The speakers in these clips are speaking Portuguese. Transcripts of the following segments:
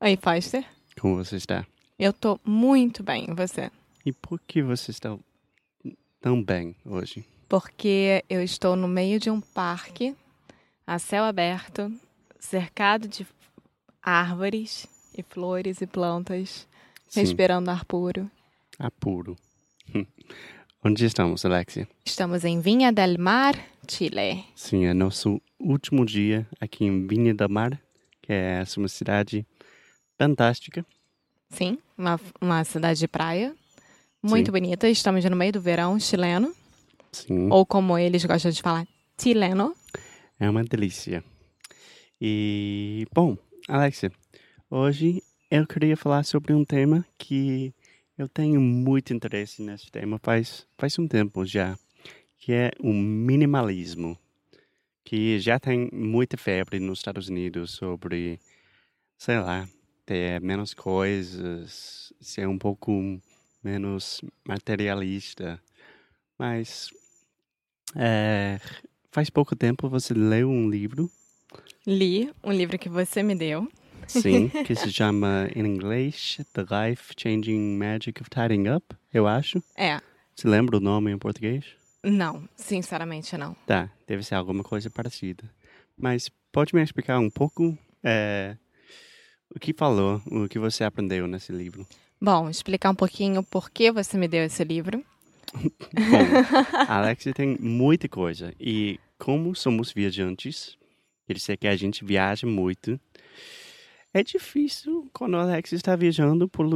Oi, Foster. Como você está? Eu tô muito bem, e você? E por que você está tão bem hoje? Porque eu estou no meio de um parque, a céu aberto, cercado de árvores e flores e plantas, Sim. respirando ar puro. Apuro. Onde estamos, Alexia? Estamos em Vinha del Mar, Chile. Sim, é nosso último dia aqui em Vinha da Mar, que é uma cidade fantástica. Sim, uma, uma cidade de praia. Muito Sim. bonita. Estamos no meio do verão chileno. Sim, Ou como eles gostam de falar, chileno. é uma delícia. E, bom, Alexia, hoje eu queria falar sobre um tema que eu tenho muito interesse nesse tema faz, faz um tempo já, que é o minimalismo, que já tem muita febre nos Estados Unidos sobre, sei lá, ter menos coisas, ser um pouco menos materialista. Mas é, faz pouco tempo você leu um livro, Li um livro que você me deu. sim, que se chama em inglês The Life Changing Magic of Tidying Up, eu acho. É, Você lembra o nome em português? não, sinceramente não. Tá, deve ser alguma coisa parecida. Mas pode me explicar um pouco é, o que falou, o que você aprendeu nesse livro? Bom, explicar um pouquinho por que você me deu esse livro. Bom, a Alexia tem muita coisa. E como somos viajantes, quer dizer que a gente viaja muito, é difícil quando a Alexia está viajando por,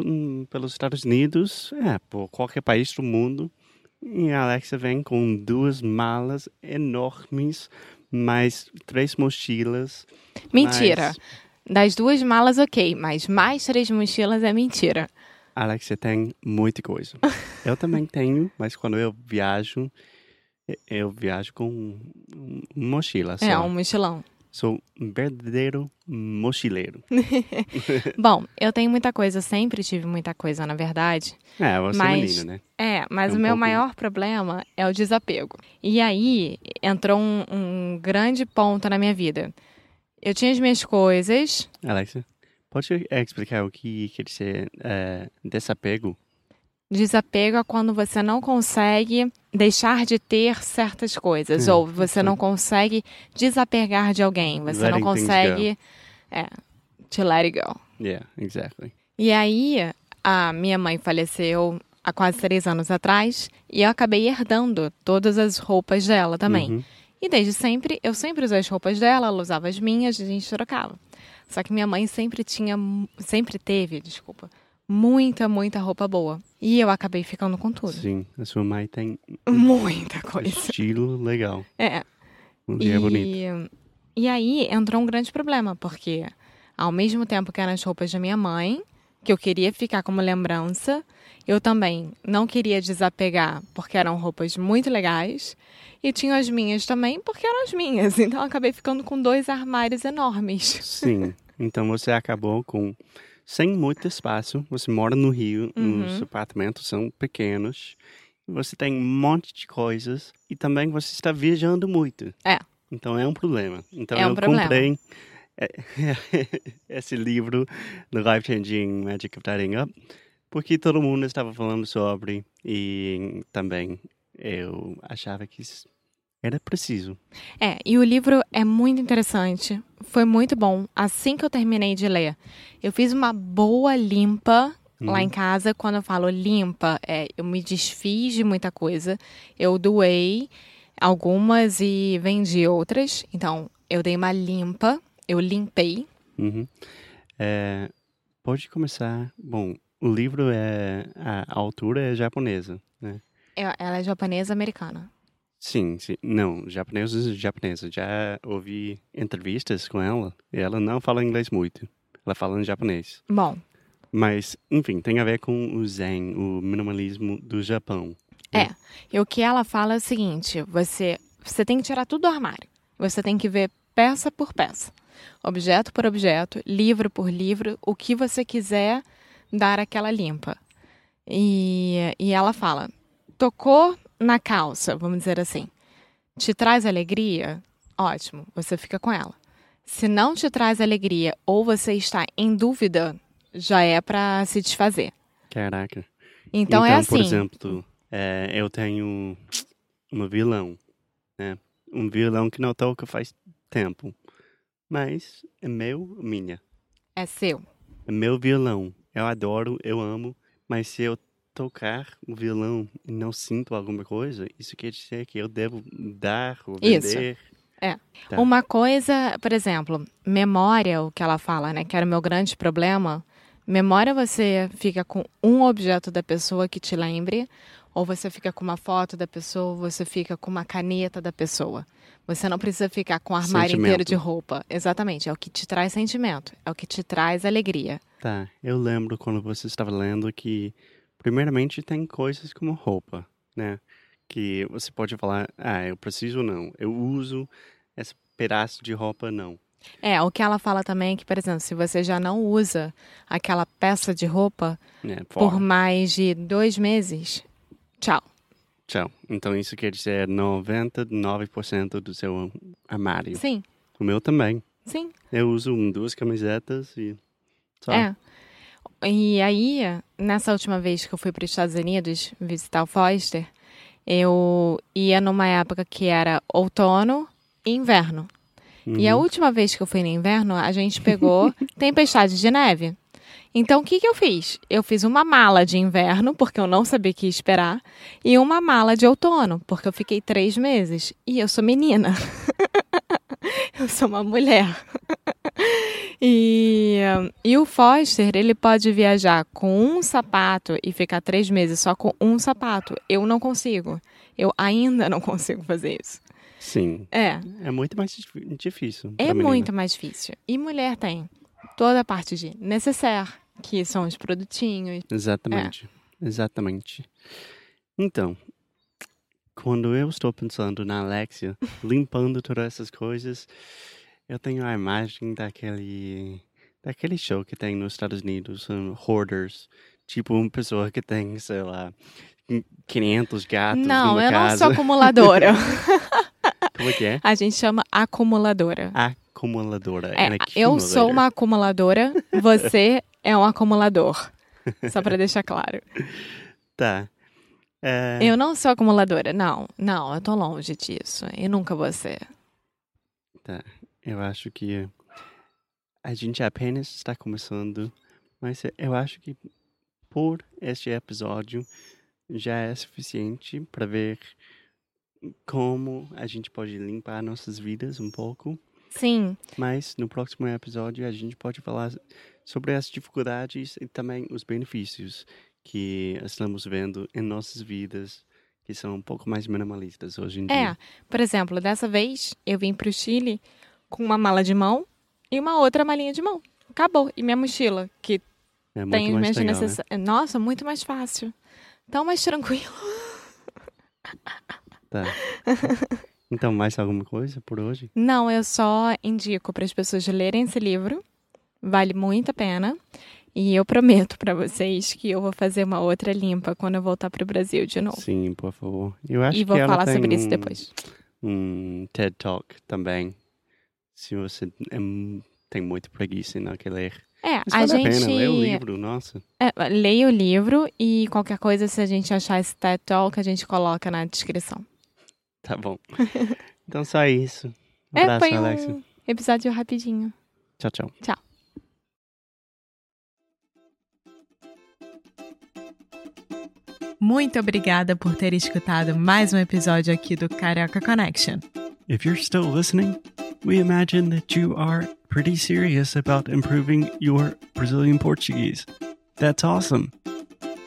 pelos Estados Unidos, é, por qualquer país do mundo, e a Alexia vem com duas malas enormes, mais três mochilas. Mentira. mais- Das duas malas, ok, mas mais três mochilas é mentira. A Alexia tem muita coisa. Eu também tenho, mas quando eu viajo, eu viajo com mochila só. É, um mochilão. Sou um verdadeiro mochileiro. Bom, eu tenho muita coisa, sempre tive muita coisa, na verdade. É, você é Mas- menina, né? É, mas É um o meu pouco- maior problema é o desapego. E aí entrou um, um grande ponto na minha vida. Eu tinha as minhas coisas, Alexia, pode eh, explicar o que quer dizer é, desapego? Desapego é quando você não consegue deixar de ter certas coisas, Hum, ou você não consegue desapegar de alguém, você não Letting things consegue. É, to let it go. Yeah, exactly. E aí, a minha mãe faleceu há quase três anos atrás, e eu acabei herdando todas as roupas dela também. Uhum. E desde sempre, eu sempre usei as roupas dela, ela usava as minhas, a gente trocava. Só que minha mãe sempre tinha, sempre teve, desculpa, muita, muita roupa boa. E eu acabei ficando com tudo. Sim, a sua mãe tem Muita coisa. estilo legal. É. Mulher bonita. E, e aí entrou um grande problema, porque ao mesmo tempo que eram as roupas da minha mãe, que eu queria ficar como lembrança, eu também não queria desapegar, porque eram roupas muito legais, e tinha as minhas também, porque eram as minhas. Então acabei ficando com dois armários enormes. Sim. Então você acabou com sem muito espaço. Você mora no Rio, Uhum. os apartamentos são pequenos. Você tem um monte de coisas e também você está viajando muito. É. Então é um problema. Então É um eu problema. comprei esse livro, The Life Changing Magic of Tidying Up, porque todo mundo estava falando sobre e também eu achava que isso era preciso. É, e o livro é muito interessante. Foi muito bom. Assim que eu terminei de ler, eu fiz uma boa limpa Lá em Uhum. casa, quando eu falo limpa, é, eu me desfiz de muita coisa. Eu doei algumas e vendi outras. Então, eu dei uma limpa, eu limpei. Uhum. É, pode começar. Bom, o livro é. A autora é japonesa, né? É- Ela é japonesa americana. Sim, sim. Não, japonesa, japonesa. Já ouvi entrevistas com ela e ela não fala inglês muito. Ela fala em japonês. Bom, Mas, enfim, tem a ver com o Zen, o minimalismo do Japão. e o que ela fala é o seguinte: você, você tem que tirar tudo do armário. Você tem que ver peça por peça, objeto por objeto, livro por livro, o que você quiser dar aquela limpa. E, e ela fala: tocou na calça, vamos dizer assim, te traz alegria? Ótimo, você fica com ela. Se não te traz alegria ou você está em dúvida, já é para se desfazer. Caraca. Então, é por assim. exemplo, é, eu tenho um violão, né? Um violão que não toca faz tempo. Mas é meu, minha. É seu. É meu violão. Eu adoro, eu amo. Mas se eu tocar o violão e não sinto alguma coisa, isso quer dizer que eu devo dar ou Isso. vender. Tá. Uma coisa, por exemplo, memória, o que ela fala, né? Que era o meu grande problema. Memória você fica com um objeto da pessoa que te lembre, ou você fica com uma foto da pessoa, ou você fica com uma caneta da pessoa. Você não precisa ficar com o armário Sentimento. inteiro de roupa. Exatamente, é o que te traz sentimento, é o que te traz alegria. Tá, eu lembro quando você estava lendo que, primeiramente, tem coisas como roupa, né? Que você pode falar, ah, eu preciso não, eu uso esse pedaço de roupa não. É, o que ela fala também é que, por exemplo, se você já não usa aquela peça de roupa Né? por mais de dois meses, tchau. Tchau. Então isso quer dizer 99% do seu armário. Sim, O meu também. sim. Eu uso um, duas camisetas e só. É. E aí, nessa última vez que eu fui para os Estados Unidos visitar o Foster, eu ia numa época que era outono e inverno. E a Uhum. última vez que eu fui no inverno, a gente pegou tempestade de neve. Então, o que, que eu fiz? Eu fiz uma mala de inverno, porque eu não sabia o que esperar, e uma mala de outono, porque eu fiquei três meses. E eu sou menina. eu sou uma mulher. E, e o Foster, ele pode viajar com um sapato e ficar três meses só com um sapato. Eu não consigo. Eu ainda não consigo fazer isso. Sim. É. É muito mais dif- difícil. É muito mais difícil. E mulher tem toda a parte de necessaire, que são os produtinhos. Exatamente. É. Exatamente. Então, quando eu estou pensando na Alexia, limpando todas essas coisas, eu tenho a imagem daquele daquele show que tem nos Estados Unidos, um, Hoarders. Tipo, uma pessoa que tem, sei lá, 500 gatos não, eu não casa. sou acumuladora. Como é que é? a gente chama acumuladora. Acumuladora. É, and eu sou uma acumuladora, você é um acumulador. Só pra deixar claro. Tá. É, Eu não sou acumuladora, não. Não, eu tô longe disso. Eu nunca vou ser. Eu acho que a gente apenas está começando, mas eu acho que por este episódio já é suficiente para ver como a gente pode limpar nossas vidas um pouco. Sim, Mas no próximo episódio a gente pode falar sobre as dificuldades e também os benefícios que estamos vendo em nossas vidas, que são um pouco mais minimalistas hoje em É, dia. por exemplo, dessa vez eu vim pro Chile com uma mala de mão e uma outra malinha de mão. Acabou. E minha mochila, que É tem as minhas legal, né? necessidades. Nossa, muito mais fácil. Tão mais tranquilo. Tá. Então, mais alguma coisa por hoje? Não, eu só indico para as pessoas lerem esse livro. Vale muito a pena. E eu prometo para vocês que eu vou fazer uma outra limpa quando eu voltar pro Brasil de novo. Sim, por favor. Eu acho E vou que falar sobre isso depois. Um TED Talk também. Se você é tem muito preguiça em não querer ler. É, Mas a vale a gente. pena, lê o livro, nossa. É, leia o livro e qualquer coisa, se a gente achar esse TED Talk, a gente coloca na descrição. Tá bom. então só isso. Um É, abraço, foi Alexa. um episódio rapidinho. Tchau, tchau. Tchau. Muito obrigada por ter escutado mais um episódio aqui do Carioca Connection. If you're still listening, we imagine that you are pretty serious about improving your Brazilian Portuguese. That's awesome.